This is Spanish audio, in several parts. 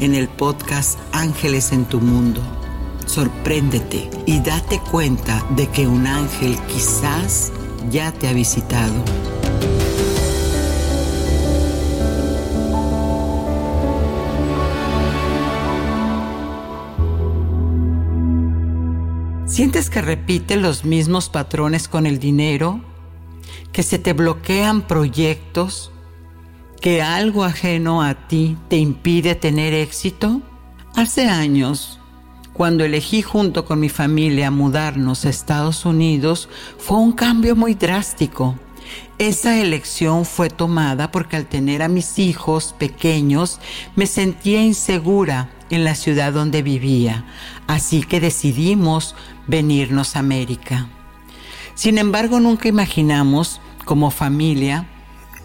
en el podcast Ángeles en tu Mundo. Sorpréndete y date cuenta de que un ángel quizás ya te ha visitado. ¿Sientes que repite los mismos patrones con el dinero? ¿Que se te bloquean proyectos? ¿Que algo ajeno a ti te impide tener éxito? Hace años, cuando elegí junto con mi familia mudarnos a Estados Unidos, fue un cambio muy drástico. Esa elección fue tomada porque al tener a mis hijos pequeños me sentía insegura en la ciudad donde vivía, así que decidimos venirnos a América. Sin embargo, nunca imaginamos, como familia,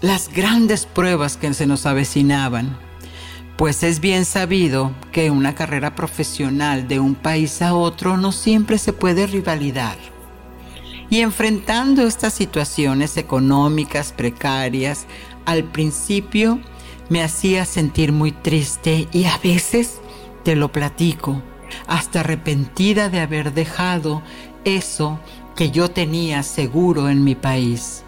las grandes pruebas que se nos avecinaban, pues es bien sabido que una carrera profesional de un país a otro no siempre se puede rivalidar. Y enfrentando estas situaciones económicas precarias, al principio me hacía sentir muy triste y a veces, te lo platico, hasta arrepentida de haber dejado eso que yo tenía seguro en mi país.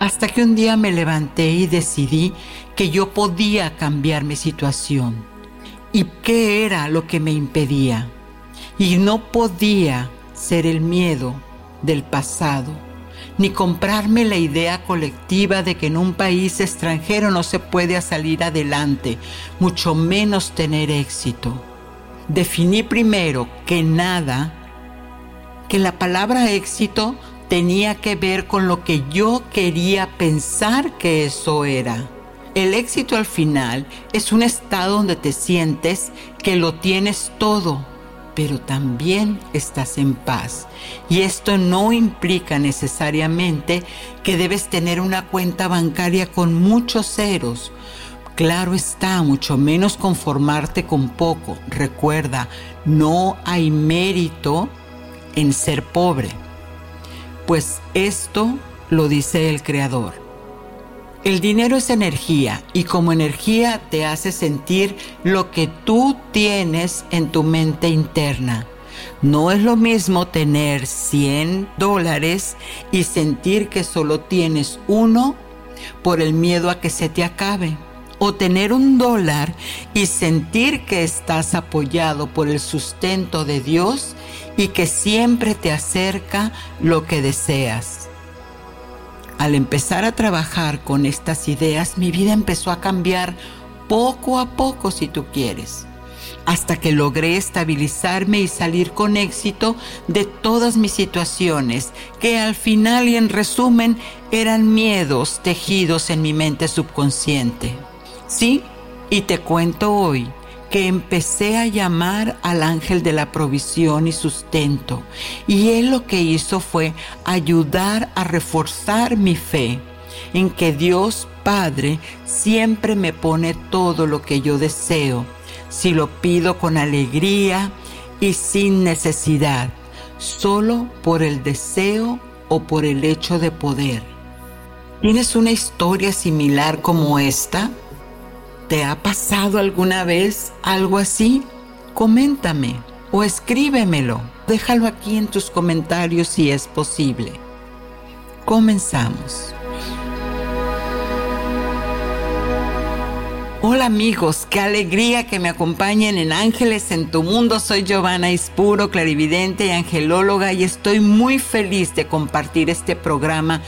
Hasta que un día me levanté y decidí que yo podía cambiar mi situación. ¿Y qué era lo que me impedía? Y no podía ser el miedo del pasado, ni comprarme la idea colectiva de que en un país extranjero no se puede salir adelante, mucho menos tener éxito definí primero que nada, que la palabra éxito tenía que ver con lo que yo quería pensar que eso era. El éxito al final es un estado donde te sientes que lo tienes todo, pero también estás en paz. Y esto no implica necesariamente que debes tener una cuenta bancaria con muchos ceros Claro está, mucho menos conformarte con poco. Recuerda, no hay mérito en ser pobre, pues esto lo dice el Creador. El dinero es energía y como energía te hace sentir lo que tú tienes en tu mente interna. No es lo mismo tener 100 dólares y sentir que solo tienes uno por el miedo a que se te acabe o tener un dólar y sentir que estás apoyado por el sustento de Dios y que siempre te acerca lo que deseas. Al empezar a trabajar con estas ideas, mi vida empezó a cambiar poco a poco si tú quieres, hasta que logré estabilizarme y salir con éxito de todas mis situaciones, que al final y en resumen eran miedos tejidos en mi mente subconsciente. Sí, y te cuento hoy que empecé a llamar al ángel de la provisión y sustento, y él lo que hizo fue ayudar a reforzar mi fe en que Dios Padre siempre me pone todo lo que yo deseo, si lo pido con alegría y sin necesidad, solo por el deseo o por el hecho de poder. ¿Tienes una historia similar como esta? ¿Te ha pasado alguna vez algo así? Coméntame o escríbemelo. Déjalo aquí en tus comentarios si es posible. Comenzamos. Hola amigos, qué alegría que me acompañen en Ángeles en tu mundo. Soy Giovanna Ispuro, clarividente y angelóloga y estoy muy feliz de compartir este programa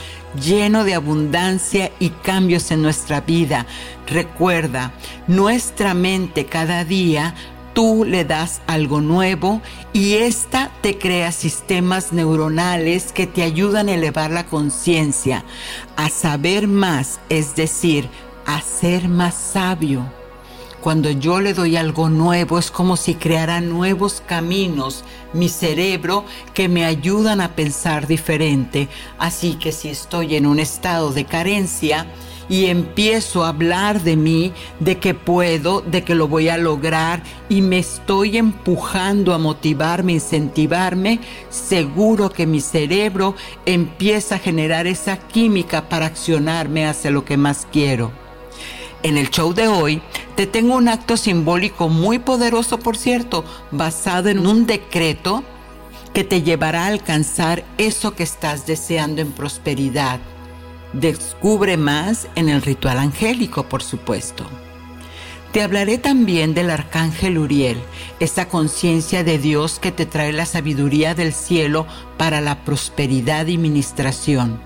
lleno de abundancia y cambios en nuestra vida. Recuerda, nuestra mente cada día tú le das algo nuevo y esta te crea sistemas neuronales que te ayudan a elevar la conciencia, a saber más, es decir, a ser más sabio. Cuando yo le doy algo nuevo es como si creara nuevos caminos, mi cerebro, que me ayudan a pensar diferente. Así que si estoy en un estado de carencia y empiezo a hablar de mí, de que puedo, de que lo voy a lograr y me estoy empujando a motivarme, incentivarme, seguro que mi cerebro empieza a generar esa química para accionarme hacia lo que más quiero. En el show de hoy te tengo un acto simbólico muy poderoso, por cierto, basado en un decreto que te llevará a alcanzar eso que estás deseando en prosperidad. Descubre más en el ritual angélico, por supuesto. Te hablaré también del arcángel Uriel, esa conciencia de Dios que te trae la sabiduría del cielo para la prosperidad y ministración.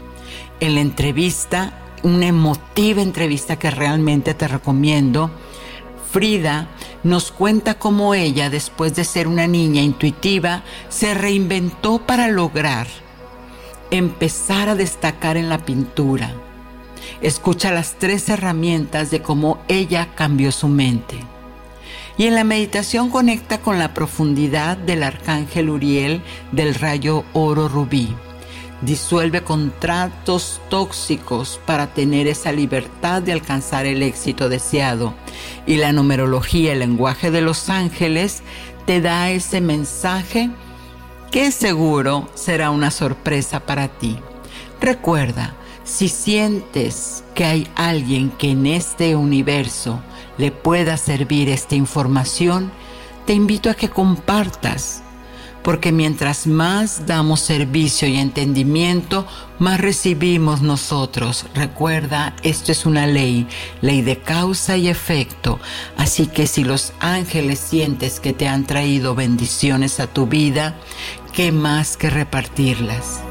En la entrevista una emotiva entrevista que realmente te recomiendo. Frida nos cuenta cómo ella, después de ser una niña intuitiva, se reinventó para lograr empezar a destacar en la pintura. Escucha las tres herramientas de cómo ella cambió su mente. Y en la meditación conecta con la profundidad del arcángel Uriel del rayo oro rubí disuelve contratos tóxicos para tener esa libertad de alcanzar el éxito deseado. Y la numerología, el lenguaje de los ángeles, te da ese mensaje que seguro será una sorpresa para ti. Recuerda, si sientes que hay alguien que en este universo le pueda servir esta información, te invito a que compartas porque mientras más damos servicio y entendimiento, más recibimos nosotros. Recuerda, esto es una ley, ley de causa y efecto. Así que si los ángeles sientes que te han traído bendiciones a tu vida, ¿qué más que repartirlas?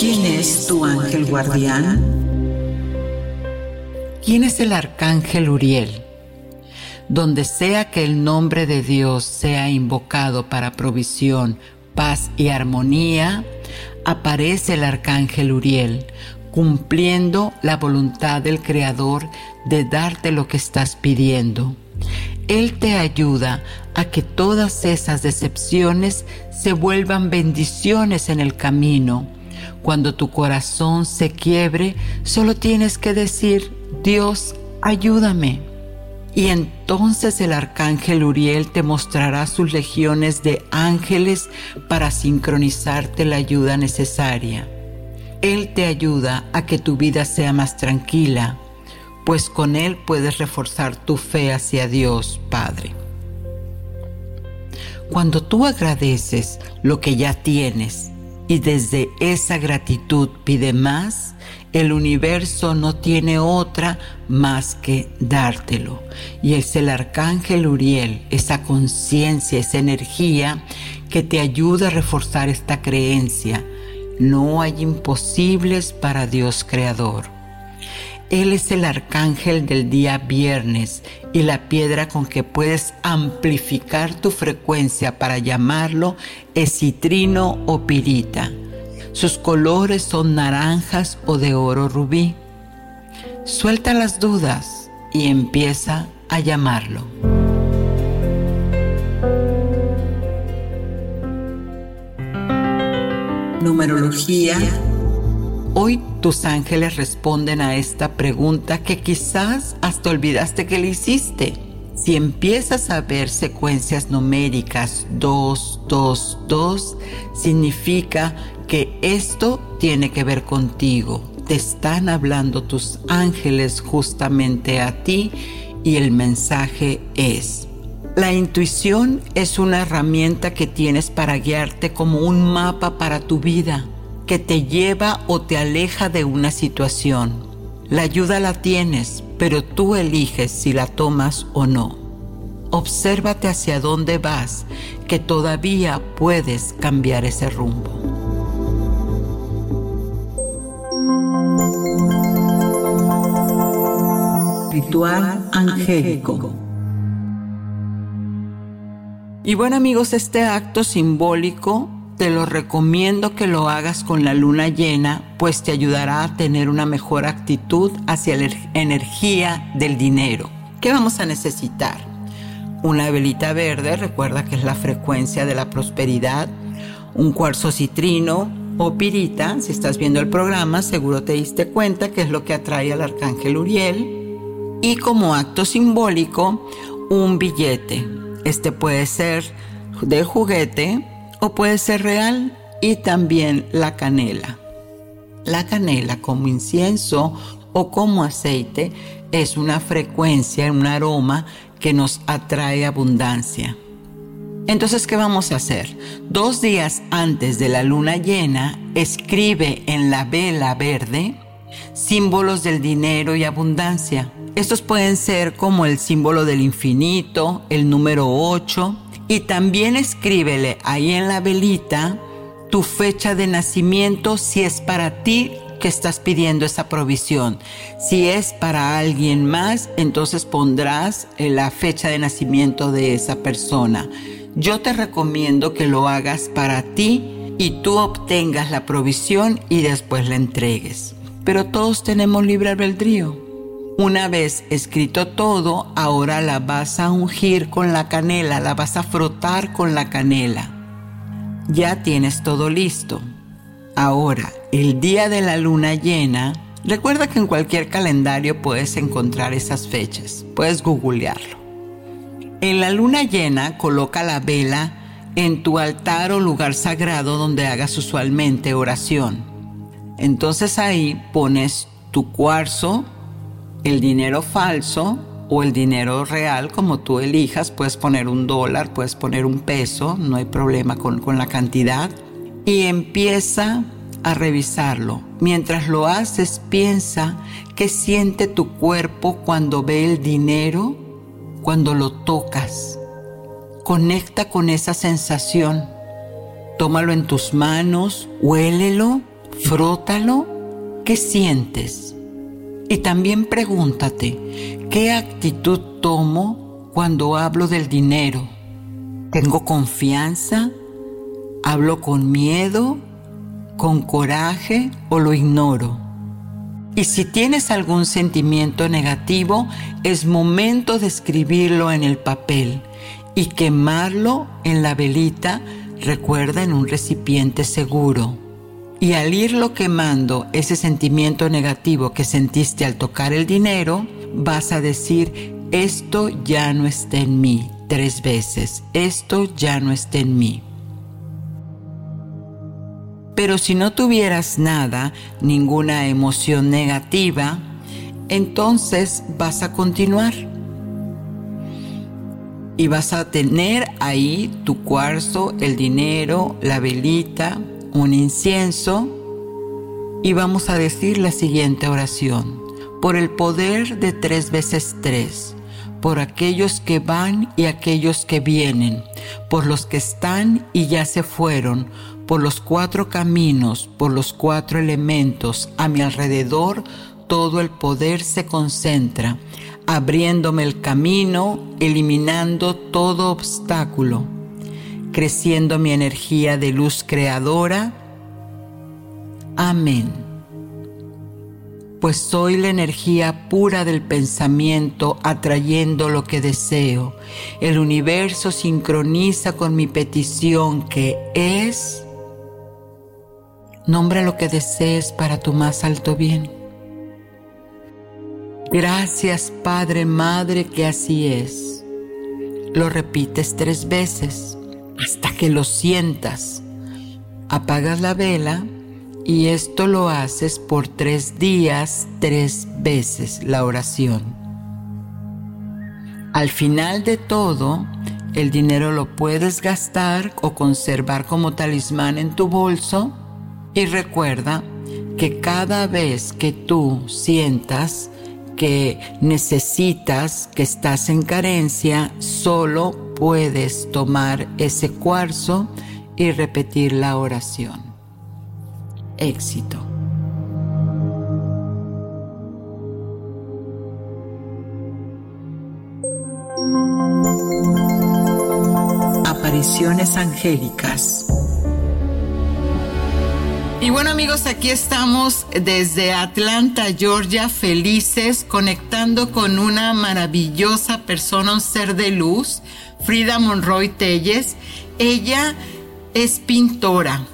¿Quién es tu ángel guardián? ¿Quién es el arcángel Uriel? Donde sea que el nombre de Dios sea invocado para provisión, paz y armonía, aparece el arcángel Uriel, cumpliendo la voluntad del Creador de darte lo que estás pidiendo. Él te ayuda a que todas esas decepciones se vuelvan bendiciones en el camino. Cuando tu corazón se quiebre, solo tienes que decir, Dios, ayúdame. Y entonces el arcángel Uriel te mostrará sus legiones de ángeles para sincronizarte la ayuda necesaria. Él te ayuda a que tu vida sea más tranquila, pues con Él puedes reforzar tu fe hacia Dios Padre. Cuando tú agradeces lo que ya tienes y desde esa gratitud pide más, el universo no tiene otra más que dártelo. Y es el arcángel Uriel, esa conciencia, esa energía que te ayuda a reforzar esta creencia. No hay imposibles para Dios Creador. Él es el arcángel del día viernes y la piedra con que puedes amplificar tu frecuencia para llamarlo es citrino o pirita. Sus colores son naranjas o de oro rubí. Suelta las dudas y empieza a llamarlo. Numerología. Hoy tus ángeles responden a esta pregunta que quizás hasta olvidaste que le hiciste. Si empiezas a ver secuencias numéricas 2, 222 significa que esto tiene que ver contigo. Te están hablando tus ángeles justamente a ti y el mensaje es, la intuición es una herramienta que tienes para guiarte como un mapa para tu vida, que te lleva o te aleja de una situación. La ayuda la tienes, pero tú eliges si la tomas o no. Obsérvate hacia dónde vas, que todavía puedes cambiar ese rumbo. Ritual angélico. Y bueno amigos, este acto simbólico te lo recomiendo que lo hagas con la luna llena, pues te ayudará a tener una mejor actitud hacia la energía del dinero. ¿Qué vamos a necesitar? Una velita verde, recuerda que es la frecuencia de la prosperidad, un cuarzo citrino o pirita, si estás viendo el programa, seguro te diste cuenta que es lo que atrae al arcángel Uriel. Y como acto simbólico, un billete. Este puede ser de juguete o puede ser real y también la canela. La canela como incienso o como aceite es una frecuencia, un aroma que nos atrae abundancia. Entonces, ¿qué vamos a hacer? Dos días antes de la luna llena, escribe en la vela verde símbolos del dinero y abundancia. Estos pueden ser como el símbolo del infinito, el número 8, y también escríbele ahí en la velita tu fecha de nacimiento si es para ti que estás pidiendo esa provisión. Si es para alguien más, entonces pondrás eh, la fecha de nacimiento de esa persona. Yo te recomiendo que lo hagas para ti y tú obtengas la provisión y después la entregues. Pero todos tenemos libre albedrío. Una vez escrito todo, ahora la vas a ungir con la canela, la vas a frotar con la canela. Ya tienes todo listo. Ahora, el día de la luna llena, recuerda que en cualquier calendario puedes encontrar esas fechas, puedes googlearlo. En la luna llena, coloca la vela en tu altar o lugar sagrado donde hagas usualmente oración. Entonces ahí pones tu cuarzo, el dinero falso o el dinero real, como tú elijas, puedes poner un dólar, puedes poner un peso, no hay problema con, con la cantidad, y empieza a revisarlo. Mientras lo haces, piensa qué siente tu cuerpo cuando ve el dinero, cuando lo tocas. Conecta con esa sensación. Tómalo en tus manos, huélelo, frótalo. ¿Qué sientes? Y también pregúntate, ¿qué actitud tomo cuando hablo del dinero? ¿Tengo confianza? ¿Hablo con miedo? ¿Con coraje o lo ignoro? Y si tienes algún sentimiento negativo, es momento de escribirlo en el papel y quemarlo en la velita, recuerda, en un recipiente seguro. Y al irlo quemando ese sentimiento negativo que sentiste al tocar el dinero, vas a decir, esto ya no está en mí, tres veces, esto ya no está en mí. Pero si no tuvieras nada, ninguna emoción negativa, entonces vas a continuar. Y vas a tener ahí tu cuarzo, el dinero, la velita, un incienso y vamos a decir la siguiente oración. Por el poder de tres veces tres, por aquellos que van y aquellos que vienen, por los que están y ya se fueron, por los cuatro caminos, por los cuatro elementos, a mi alrededor todo el poder se concentra, abriéndome el camino, eliminando todo obstáculo creciendo mi energía de luz creadora. Amén. Pues soy la energía pura del pensamiento atrayendo lo que deseo. El universo sincroniza con mi petición que es... Nombra lo que desees para tu más alto bien. Gracias Padre, Madre, que así es. Lo repites tres veces hasta que lo sientas. Apagas la vela y esto lo haces por tres días, tres veces la oración. Al final de todo, el dinero lo puedes gastar o conservar como talismán en tu bolso y recuerda que cada vez que tú sientas que necesitas, que estás en carencia, solo puedes tomar ese cuarzo y repetir la oración. Éxito. Apariciones angélicas. Y bueno amigos, aquí estamos desde Atlanta, Georgia, felices, conectando con una maravillosa persona, un ser de luz, Frida Monroy Telles. Ella es pintora.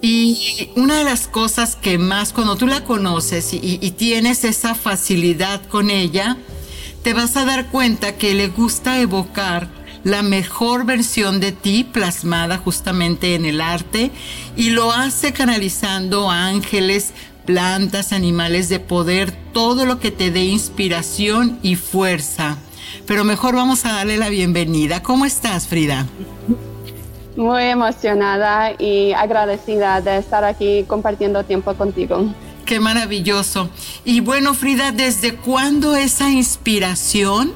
Y una de las cosas que más cuando tú la conoces y, y, tienes esa facilidad con ella, te vas a dar cuenta que le gusta evocar la mejor versión de ti plasmada justamente en el arte y lo hace canalizando ángeles, plantas, animales de poder, todo lo que te dé inspiración y fuerza. Pero mejor vamos a darle la bienvenida. ¿Cómo estás, Frida? Muy emocionada y agradecida de estar aquí compartiendo tiempo contigo. Qué maravilloso. Y bueno, Frida, ¿desde cuándo esa inspiración?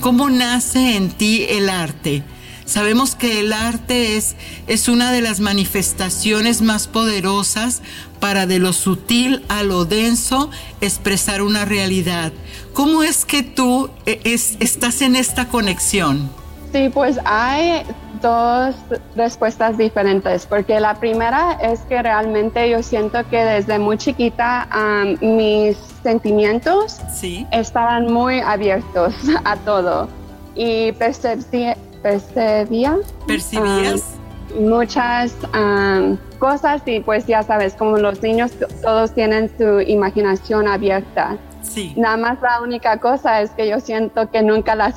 ¿Cómo nace en ti el arte? Sabemos que el arte es, es una de las manifestaciones más poderosas para de lo sutil a lo denso expresar una realidad. ¿Cómo es que tú eh, estás en esta conexión? Sí, pues hay dos respuestas diferentes, porque la primera es que realmente yo siento que desde muy chiquita mis sentimientos estaban muy abiertos a todo y percibía, ¿Percibías? muchas cosas y pues ya sabes, como los niños todos tienen su imaginación abierta. Sí. Nada más la única cosa es que yo siento que nunca la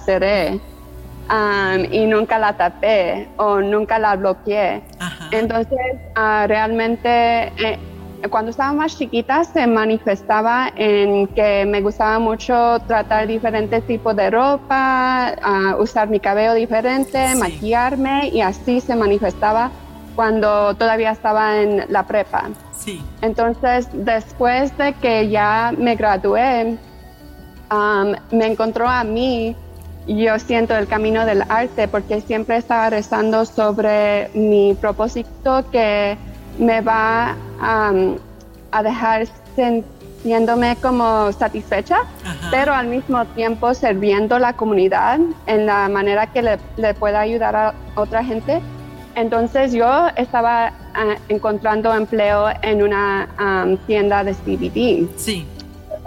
cerré y nunca la tapé o nunca la bloqueé. Entonces, uh, realmente eh, cuando estaba más chiquita se manifestaba en que me gustaba mucho tratar diferentes tipos de ropa, uh, usar mi cabello diferente, maquillarme y así se manifestaba cuando todavía estaba en la prepa. Sí. Entonces, después de que ya me gradué, um, me encontró a mí yo siento el camino del arte porque siempre estaba rezando sobre mi propósito que me va a dejar sintiéndome como satisfecha, pero al mismo tiempo sirviendo la comunidad en la manera que le, pueda ayudar a otra gente. Entonces yo estaba ah, encontrando empleo en una tienda de CBD. Sí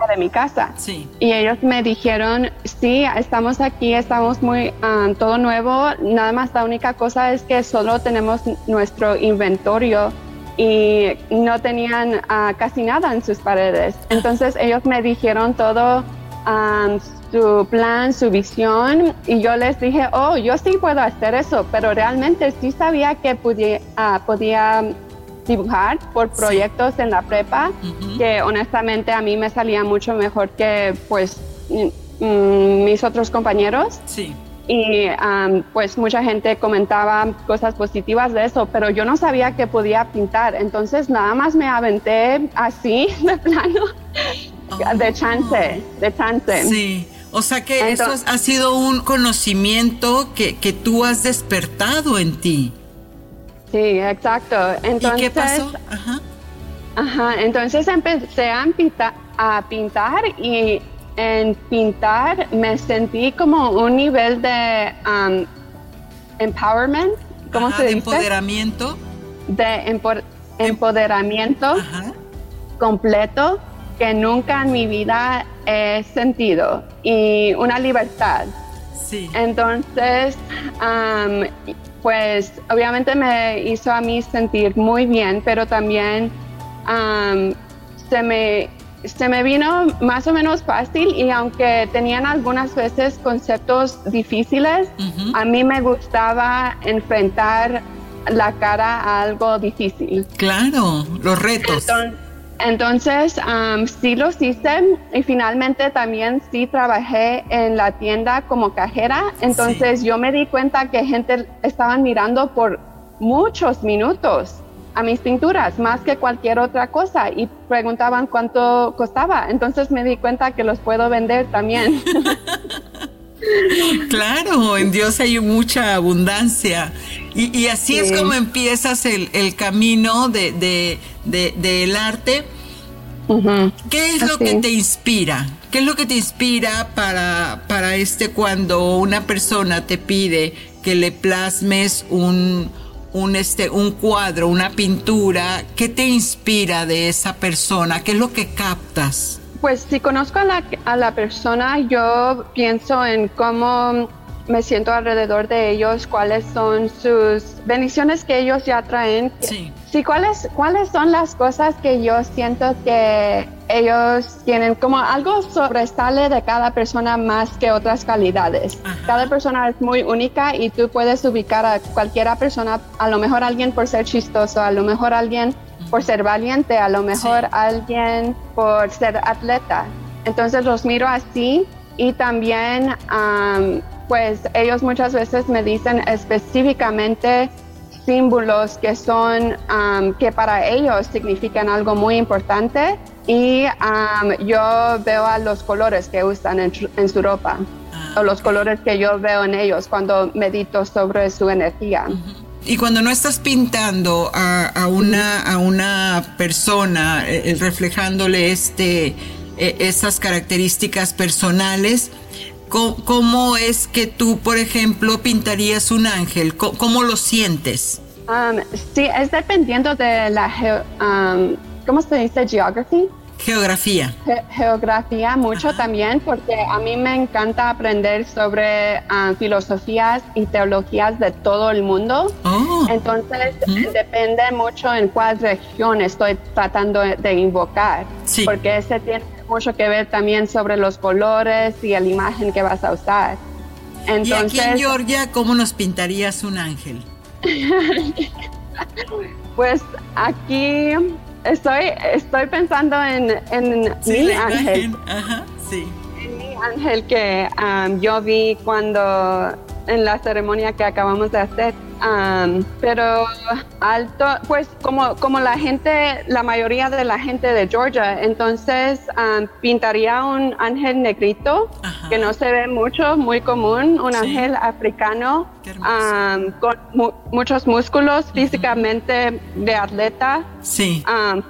de mi casa. Sí. Y ellos me dijeron, sí, estamos aquí, estamos muy, um, todo nuevo, nada más la única cosa es que solo tenemos nuestro inventario y no tenían uh, casi nada en sus paredes. Entonces ellos me dijeron todo um, su plan, su visión y yo les dije, oh, yo sí puedo hacer eso, pero realmente sí sabía que podía, uh, podía dibujar por proyectos en la prepa, que honestamente a mí me salía mucho mejor que pues mm, mis otros compañeros. Sí. Y pues mucha gente comentaba cosas positivas de eso, pero yo no sabía que podía pintar, entonces nada más me aventé así de plano, de chance, de chance. Sí. O sea que eso ha sido un conocimiento que, que tú has despertado en ti. Sí, exacto. Entonces, ¿Y qué pasó? Ajá. Ajá, entonces empecé a, a pintar y en pintar me sentí como un nivel de um, empowerment, ¿cómo se dice? De empoderamiento. De em empoderamiento completo que nunca en mi vida he sentido y una libertad. Sí. Entonces, um, pues obviamente me hizo a mí sentir muy bien, pero también se me se me vino más o menos fácil y aunque tenían algunas veces conceptos difíciles, a mí me gustaba enfrentar la cara a algo difícil. Claro, los retos. Entonces, sí los hice y finalmente también sí trabajé en la tienda como cajera. Entonces yo me di cuenta que gente estaban mirando por muchos minutos a mis pinturas, más que cualquier otra cosa, y preguntaban cuánto costaba. Entonces me di cuenta que los puedo vender también. Claro, en Dios hay mucha abundancia. Y, así es como empiezas el, camino de, del arte. ¿Qué es lo que te inspira? ¿Qué es lo que te inspira para, para este cuando una persona te pide que le plasmes un, un, este, un cuadro, una pintura, ¿qué te inspira de esa persona? ¿Qué es lo que captas? Pues si conozco a la, a la persona, yo pienso en cómo me siento alrededor de ellos, cuáles son sus bendiciones que ellos ya traen. Sí. Sí, ¿cuáles, ¿cuáles son las cosas que yo siento que ellos tienen como algo sobresale de cada persona más que otras calidades? Cada persona es muy única y tú puedes ubicar a cualquiera persona, a lo mejor alguien por ser chistoso, a lo mejor alguien por ser valiente, a lo mejor alguien por ser atleta. Entonces los miro así y también pues ellos muchas veces me dicen específicamente símbolos que son, que para ellos significan algo muy importante y yo veo a los colores que usan en, su ropa ah, o los colores que yo veo en ellos cuando medito sobre su energía. Y cuando no estás pintando a, una, a una persona, eh, eh, reflejándole este, eh, esas características personales, ¿Cómo, es que tú, por ejemplo, pintarías un ángel? ¿Cómo, lo sientes? Um, sí, es dependiendo de la, um, ¿cómo se dice? Geography. Geografía. geografía mucho también, porque a mí me encanta aprender sobre um, filosofías y teologías de todo el mundo. Oh. Entonces, depende mucho en cuál región estoy tratando de invocar, sí. porque ese tiene mucho que ver también sobre los colores y la imagen que vas a usar. Entonces, ¿Y aquí en Georgia cómo nos pintarías un ángel? pues aquí estoy, estoy pensando en, en mi ángel. Ajá, sí. En mi ángel que um, yo vi cuando en la ceremonia que acabamos de hacer pero alto, pues como, como la gente, la mayoría de la gente de Georgia, entonces pintaría un ángel negrito que no se ve mucho, muy común, un ángel africano con muchos músculos, físicamente de atleta,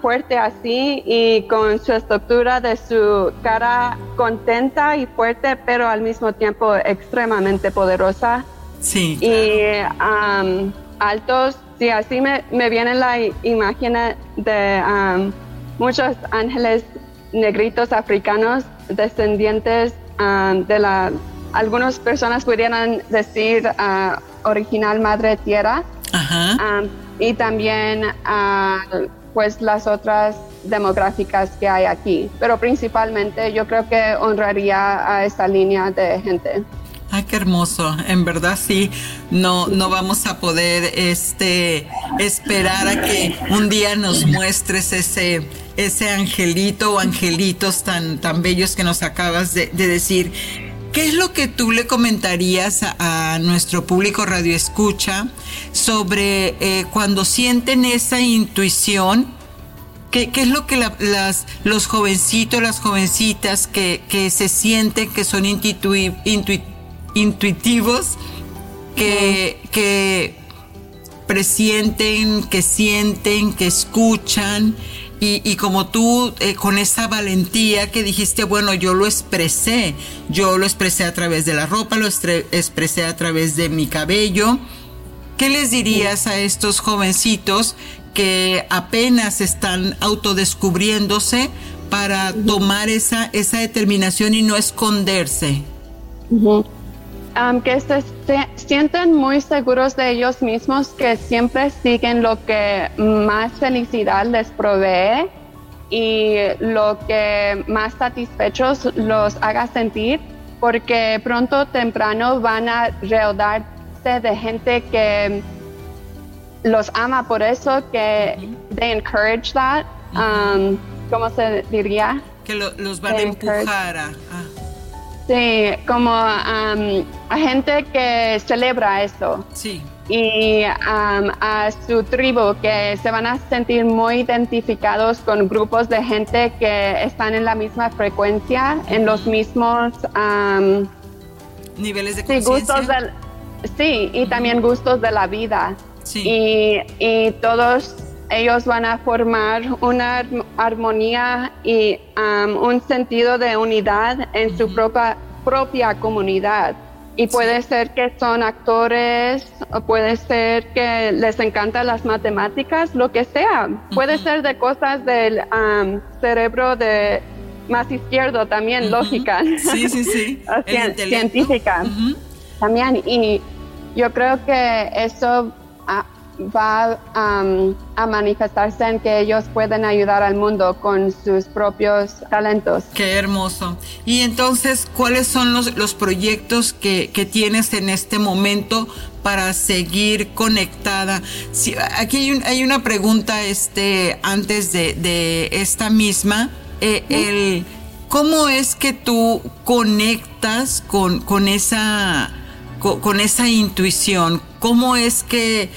fuerte así y con su estructura de su cara contenta y fuerte, pero al mismo tiempo extremadamente poderosa. Sí. Y altos, sí, así me, me, viene la imagen de muchos ángeles negritos africanos descendientes de la, algunas personas pudieran decir uh, original madre tierra. y también pues las otras demográficas que hay aquí. Pero principalmente yo creo que honraría a esta línea de gente. Ay, qué hermoso. En verdad sí, no, no vamos a poder este, esperar a que un día nos muestres ese, ese angelito o angelitos tan, tan bellos que nos acabas de, decir. ¿Qué es lo que tú le comentarías a, nuestro público radio escucha sobre eh, cuando sienten esa intuición? ¿Qué, es lo que las, los jovencitos, las jovencitas que, que se sienten que son intuitivos? Intuitivos que, que presienten, que sienten, que escuchan. Y, como tú, eh, con esa valentía que dijiste, bueno, yo lo expresé, yo lo expresé a través de la ropa, lo expresé a través de mi cabello. ¿Qué les dirías a estos jovencitos que apenas están autodescubriéndose para tomar esa, esa determinación y no esconderse? Que se, sienten muy seguros de ellos mismos, que siempre siguen lo que más felicidad les provee y lo que más satisfechos los haga sentir, porque pronto o temprano van a rodearse de gente que los ama por eso, que they encourage that. Um, ¿Cómo se diría? Que los van a empujar a... Sí, como um, a gente que celebra eso. Sí. Y um, a su tribu que se van a sentir muy identificados con grupos de gente que están en la misma frecuencia, en los mismos um, niveles de conciencia. Sí, y también gustos de la vida. Sí. Y, todos ellos van a formar una armonía y um, un sentido de unidad en su propia, propia comunidad. Y puede ser que son actores, o puede ser que les encantan las matemáticas, lo que sea. Puede ser de cosas del um, cerebro de más izquierdo también, lógica. Sí, sí, sí. científica. También. Y yo creo que eso va a manifestarse en que ellos pueden ayudar al mundo con sus propios talentos. Qué hermoso. Y entonces, ¿cuáles son los, los proyectos que, que, tienes en este momento para seguir conectada? Si, aquí hay, hay, una pregunta este, antes de, de esta misma. Eh, el, ¿Cómo es que tú conectas con, con esa con, esa intuición? ¿Cómo es que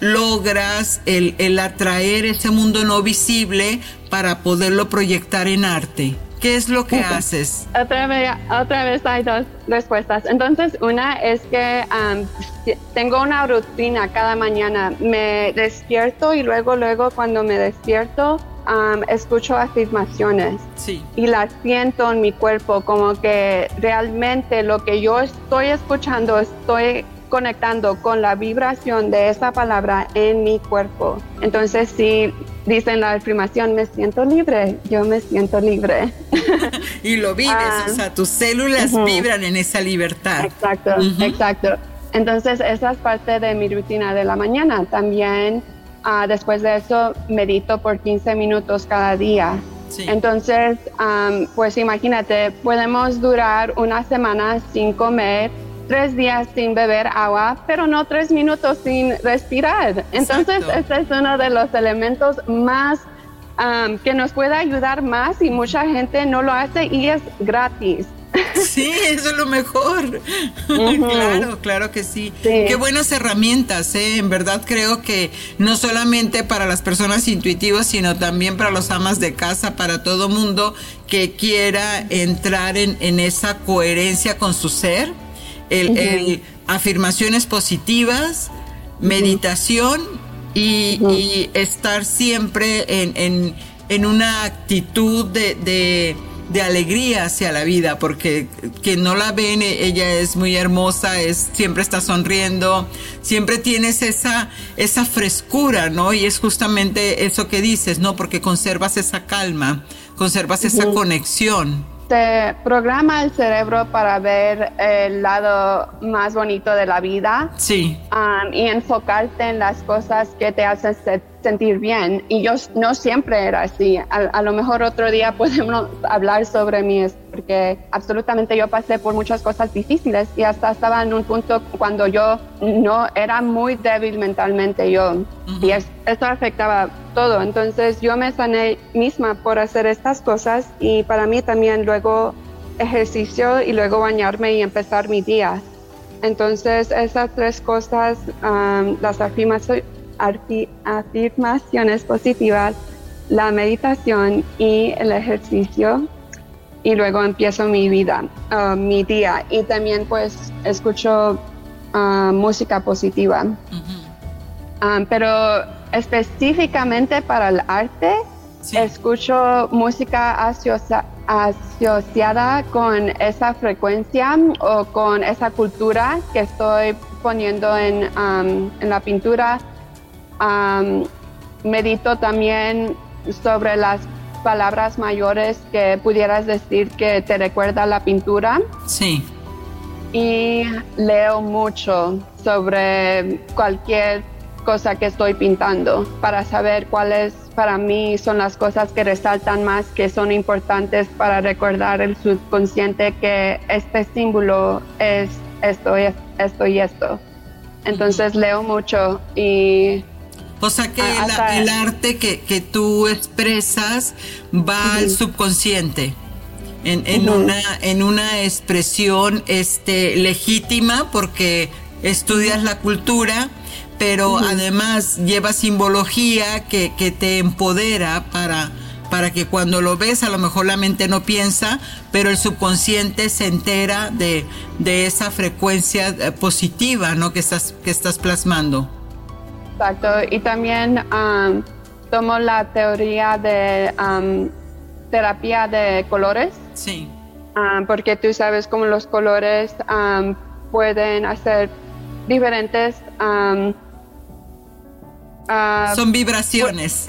logras el, atraer ese mundo no visible para poderlo proyectar en arte? ¿Qué es lo que haces? Otra vez, otra vez hay dos respuestas. Entonces, una es que tengo una rutina cada mañana. Me despierto y luego, luego cuando me despierto, escucho afirmaciones y las siento en mi cuerpo como que realmente lo que yo estoy escuchando estoy conectando con la vibración de esa palabra en mi cuerpo. Entonces, si dicen la afirmación, me siento libre, yo me siento libre. y lo vives, o sea, tus células vibran en esa libertad. Exacto, exacto. Entonces, esa es parte de mi rutina de la mañana. También Ah, después de eso medito por 15 minutos cada día. Entonces, pues imagínate, podemos durar una semana sin comer, tres días sin beber agua, pero no tres minutos sin respirar. Entonces, este es uno de los elementos más que nos puede ayudar más y mucha gente no lo hace y es gratis. Sí, eso es lo mejor. Claro, claro que sí. Qué buenas herramientas, ¿eh? En verdad creo que no solamente para las personas intuitivas, sino también para los amas de casa, para todo mundo que quiera entrar en, esa coherencia con su ser. El, afirmaciones positivas, meditación y, estar siempre en, en una actitud de de alegría hacia la vida, porque quien no la ven, ella es muy hermosa, es, siempre está sonriendo, siempre tienes esa, esa frescura, ¿no? Y es justamente eso que dices, ¿no? Porque conservas esa calma, conservas esa conexión te programa el cerebro para ver el lado más bonito de la vida. Sí. Um, y enfocarte en las cosas que te hacen sentir bien. Y yo no siempre era así. A, lo mejor otro día podemos hablar sobre mí, porque absolutamente yo pasé por muchas cosas difíciles y hasta estaba en un punto cuando yo no era muy débil mentalmente yo. Y esto afectaba todo. Entonces yo me sané misma por hacer estas cosas y para mí también luego ejercicio y luego bañarme y empezar mi día. Entonces esas tres cosas, um, las afirmaciones afirmaciones positivas, la meditación y el ejercicio y luego empiezo mi vida, uh, mi día. Y también pues escucho uh, música positiva. Um, pero específicamente para el arte, escucho música asociada con esa frecuencia o con esa cultura que estoy poniendo en, um, en la pintura medito también sobre las palabras mayores que pudieras decir que te recuerda la pintura. Sí. Y leo mucho sobre cualquier cosa que estoy pintando para saber cuáles para mí son las cosas que resaltan más, que son importantes para recordar el subconsciente que este símbolo es esto y esto y esto. Entonces leo mucho y... O sea que el, arte que, tú expresas va al subconsciente. En, una, en una expresión este, legítima porque estudias la cultura, pero además lleva simbología que, te empodera para, para que cuando lo ves a lo mejor la mente no piensa, pero el subconsciente se entera de, esa frecuencia eh, positiva ¿no? que, estás, que estás plasmando. Exacto, y también tomo la teoría de terapia de colores. Sí. porque tú sabes cómo los colores pueden hacer diferentes Ah, Son vibraciones.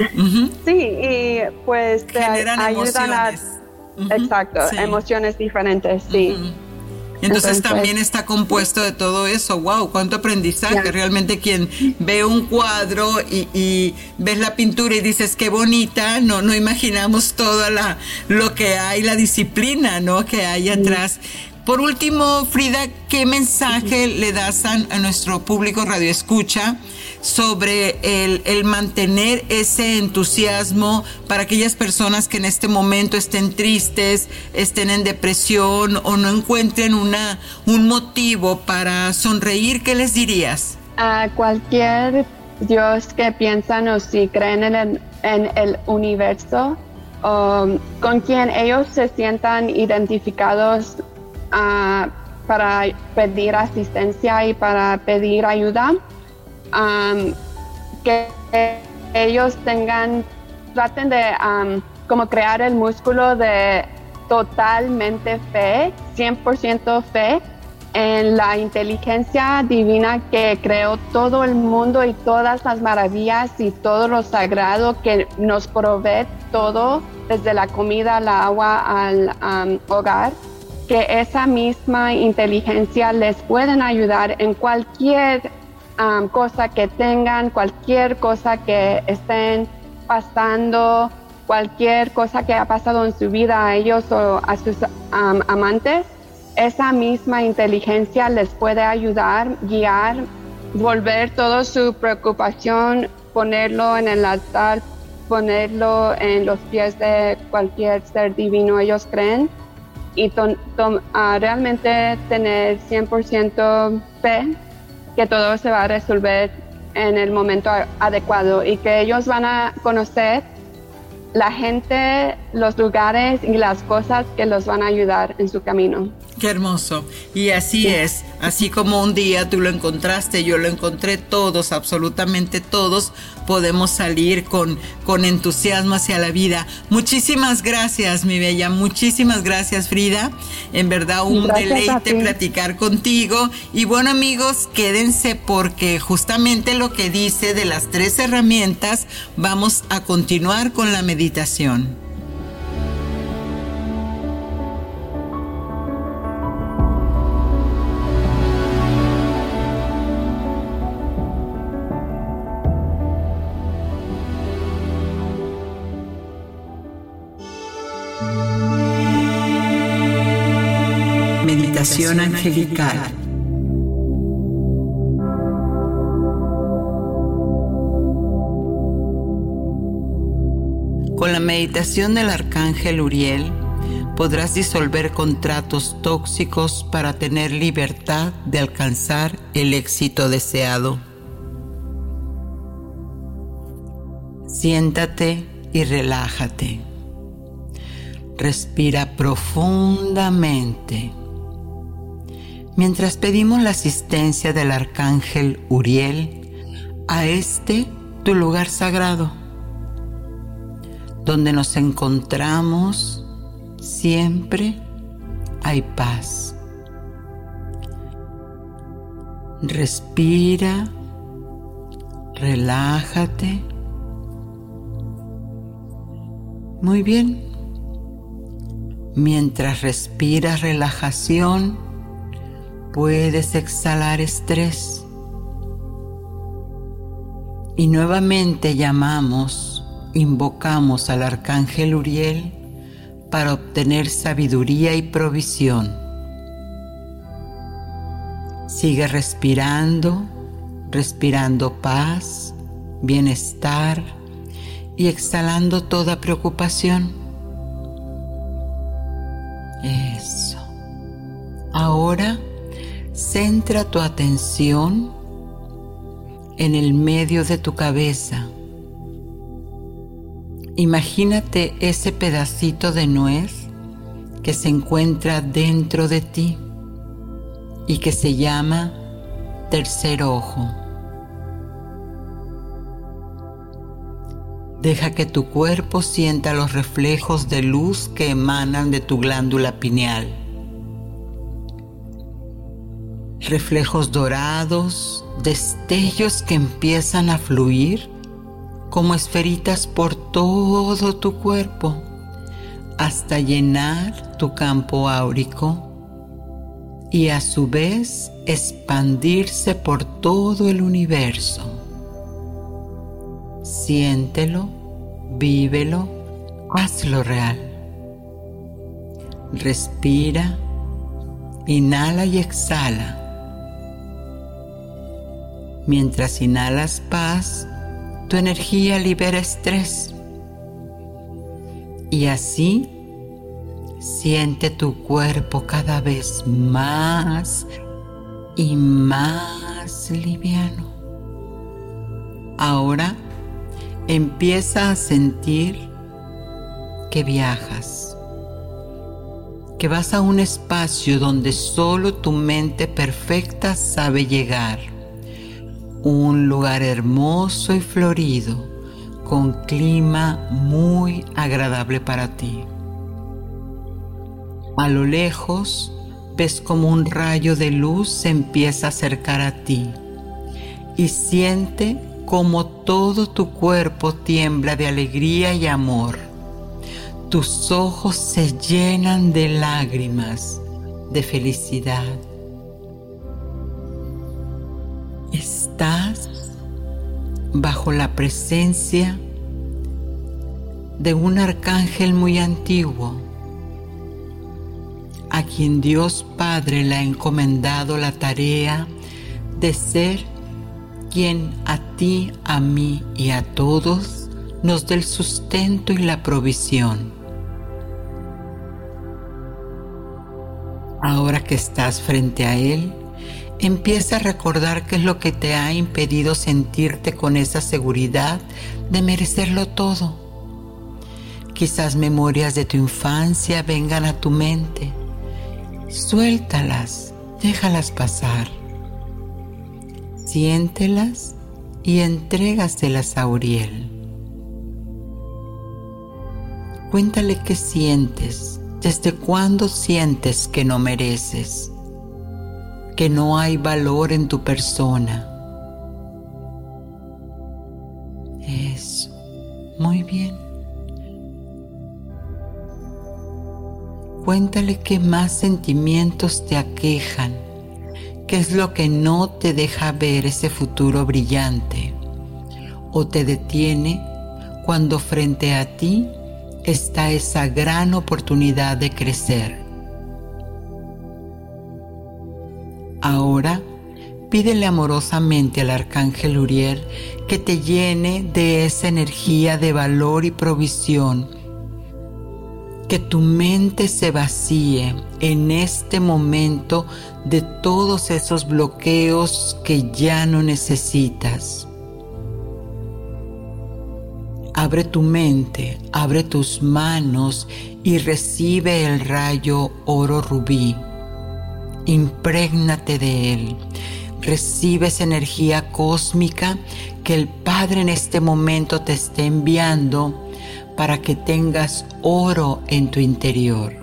Sí, y pues te ayudan emociones. a... Exacto, emociones diferentes, sí. Entonces, también está compuesto de todo eso. ¡Wow! ¡Cuánto aprendizaje! Realmente quien ve un cuadro y, ves la pintura y dices qué bonita, no, no imaginamos toda la lo que hay, la disciplina, ¿no? Que hay atrás. Por último, Frida, ¿qué mensaje le das a, a nuestro público radio escucha? sobre el, mantener ese entusiasmo para aquellas personas que en este momento estén tristes, estén en depresión o no encuentren una, un motivo para sonreír, ¿qué les dirías? A cualquier Dios que piensan o si creen en el, en el universo, con quien ellos se sientan identificados ah, para pedir asistencia y para pedir ayuda, que ellos tengan, traten de como crear el músculo de totalmente fe, 100% fe en la inteligencia divina que creó todo el mundo y todas las maravillas y todo lo sagrado que nos provee todo, desde la comida, al agua, al hogar, que esa misma inteligencia les pueden ayudar en cualquier cosa que tengan, cualquier cosa que estén pasando, cualquier cosa que ha pasado en su vida a ellos o a sus amantes, esa misma inteligencia les puede ayudar, guiar, volver toda su preocupación, ponerlo en el altar, ponerlo en los pies de cualquier ser divino ellos creen y realmente tener 100% fe que todo se va a resolver en el momento adecuado y que ellos van a conocer la gente, los lugares y las cosas que los van a ayudar en su camino. Qué hermoso. Y así es, así como un día tú lo encontraste, yo lo encontré, todos, absolutamente todos, podemos salir con, con entusiasmo hacia la vida. Muchísimas gracias, mi bella, muchísimas gracias, Frida. En verdad, un deleite platicar contigo. Y bueno, amigos, quédense porque justamente lo que dice de las tres herramientas, vamos a continuar con la meditación. Angelical. Con la meditación del arcángel Uriel podrás disolver contratos tóxicos para tener libertad de alcanzar el éxito deseado. Siéntate y relájate. Respira profundamente mientras pedimos la asistencia del arcángel Uriel a este tu lugar sagrado, donde nos encontramos siempre hay paz. Respira, relájate. Muy bien. Mientras respiras relajación, puedes exhalar estrés. Y nuevamente llamamos invocamos al arcángel Uriel para obtener sabiduría y provisión. Sigue respirando, respirando paz, bienestar y exhalando toda preocupación. Eso. Ahora centra tu atención en el medio de tu cabeza. Imagínate ese pedacito de nuez que se encuentra dentro de ti y que se llama tercer ojo. Deja que tu cuerpo sienta los reflejos de luz que emanan de tu glándula pineal. Reflejos dorados, destellos que empiezan a fluir como esferitas por todo tu cuerpo hasta llenar tu campo áurico y a su vez expandirse por todo el universo. Siéntelo, vívelo, hazlo real. Respira, inhala y exhala. Mientras inhalas paz, tu energía libera estrés. Y así siente tu cuerpo cada vez más y más liviano. Ahora empieza a sentir que viajas, que vas a un espacio donde solo tu mente perfecta sabe llegar un lugar hermoso y florido con clima muy agradable para ti. A lo lejos ves como un rayo de luz se empieza a acercar a ti y siente como todo tu cuerpo tiembla de alegría y amor. Tus ojos se llenan de lágrimas de felicidad estás bajo la presencia de un arcángel muy antiguo, a quien Dios Padre le ha encomendado la tarea de ser quien a ti, a mí y a todos nos dé el sustento y la provisión. Ahora que estás frente a Él, Empieza a recordar qué es lo que te ha impedido sentirte con esa seguridad de merecerlo todo. Quizás memorias de tu infancia vengan a tu mente. Suéltalas, déjalas pasar. Siéntelas y entrégaselas a Uriel. Cuéntale qué sientes, desde cuándo sientes que no mereces que no hay valor en tu persona. Eso, muy bien. Cuéntale qué más sentimientos te aquejan, qué es lo que no te deja ver ese futuro brillante o te detiene cuando frente a ti está esa gran oportunidad de crecer. Ahora pídele amorosamente al arcángel Uriel que te llene de esa energía de valor y provisión. Que tu mente se vacíe en este momento de todos esos bloqueos que ya no necesitas. Abre tu mente, abre tus manos y recibe el rayo oro rubí imprégnate de él. Recibe esa energía cósmica que el Padre en este momento te está enviando para que tengas oro en tu interior.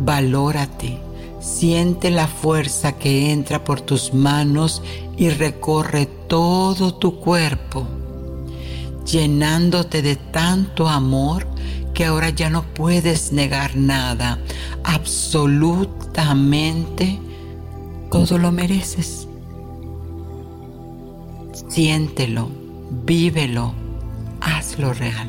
Valórate, siente la fuerza que entra por tus manos y recorre todo tu cuerpo, llenándote de tanto amor que ahora ya no puedes negar nada. Absolutamente todo lo mereces. Siéntelo, vívelo, hazlo real.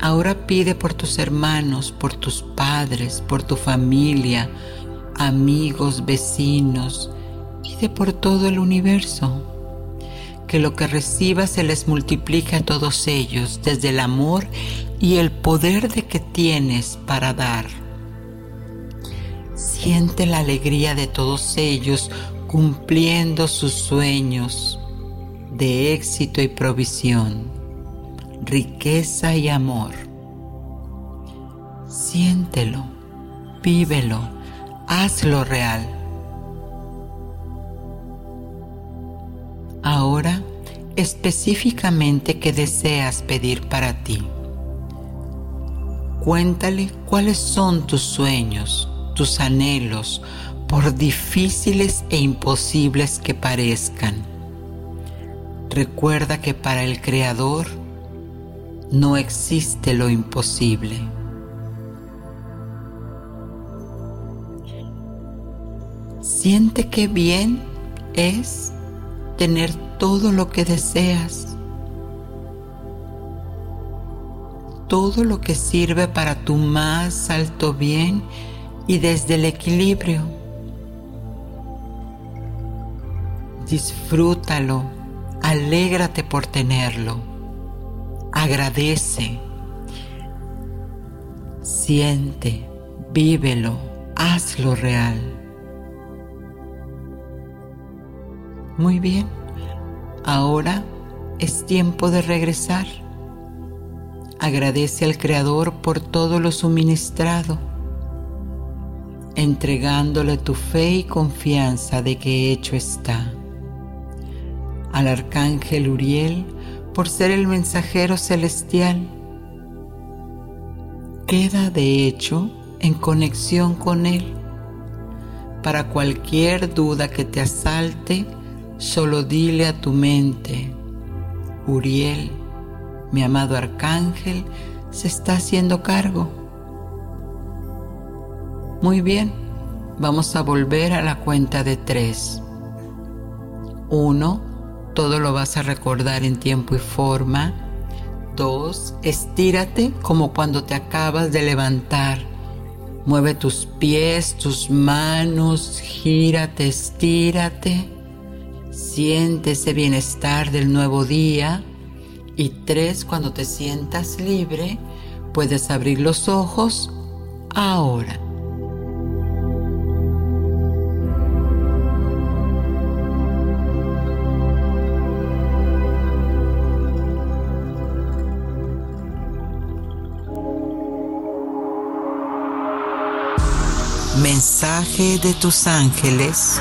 Ahora pide por tus hermanos, por tus padres, por tu familia, amigos, vecinos, pide por todo el universo. Que lo que recibas se les multiplique a todos ellos desde el amor y el poder de que tienes para dar. Siente la alegría de todos ellos cumpliendo sus sueños de éxito y provisión, riqueza y amor. Siéntelo, vívelo, hazlo real. Ahora, específicamente qué deseas pedir para ti. Cuéntale cuáles son tus sueños, tus anhelos, por difíciles e imposibles que parezcan. Recuerda que para el Creador no existe lo imposible. Siente qué bien es tener todo lo que deseas, todo lo que sirve para tu más alto bien y desde el equilibrio. disfrútalo, alégrate por tenerlo, agradece, siente, vívelo, hazlo real. Muy bien, ahora es tiempo de regresar. Agradece al Creador por todo lo suministrado, entregándole tu fe y confianza de que hecho está al arcángel Uriel por ser el mensajero celestial. Queda de hecho en conexión con él. Para cualquier duda que te asalte, solo dile a tu mente, Uriel, mi amado arcángel, se está haciendo cargo. Muy bien, vamos a volver a la cuenta de tres. Uno, todo lo vas a recordar en tiempo y forma. Dos, estírate como cuando te acabas de levantar. Mueve tus pies, tus manos, gírate, estírate. Siente ese bienestar del nuevo día. Y tres, cuando te sientas libre, puedes abrir los ojos ahora. Mensaje de tus ángeles.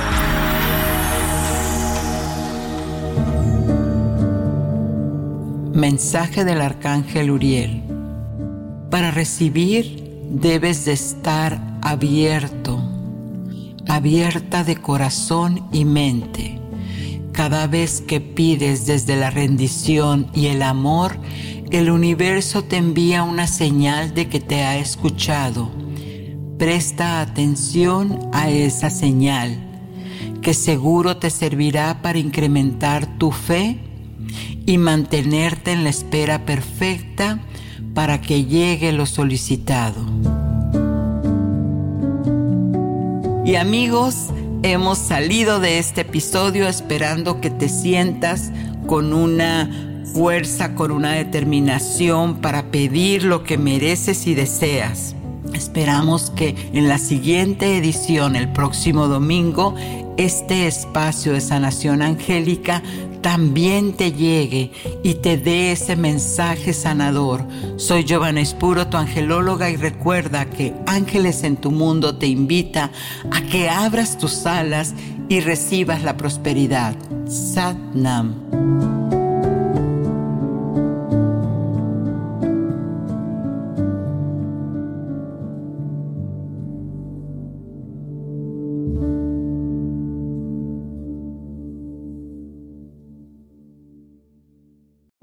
Mensaje del arcángel Uriel. Para recibir debes de estar abierto, abierta de corazón y mente. Cada vez que pides desde la rendición y el amor, el universo te envía una señal de que te ha escuchado Presta atención a esa señal que seguro te servirá para incrementar tu fe y mantenerte en la espera perfecta para que llegue lo solicitado. Y amigos, hemos salido de este episodio esperando que te sientas con una fuerza, con una determinación para pedir lo que mereces y deseas. Esperamos que en la siguiente edición, el próximo domingo, este espacio de sanación angélica también te llegue y te dé ese mensaje sanador. Soy Giovanna Espuro, tu angelóloga, y recuerda que Ángeles en tu Mundo te invita a que abras tus alas y recibas la prosperidad. Sat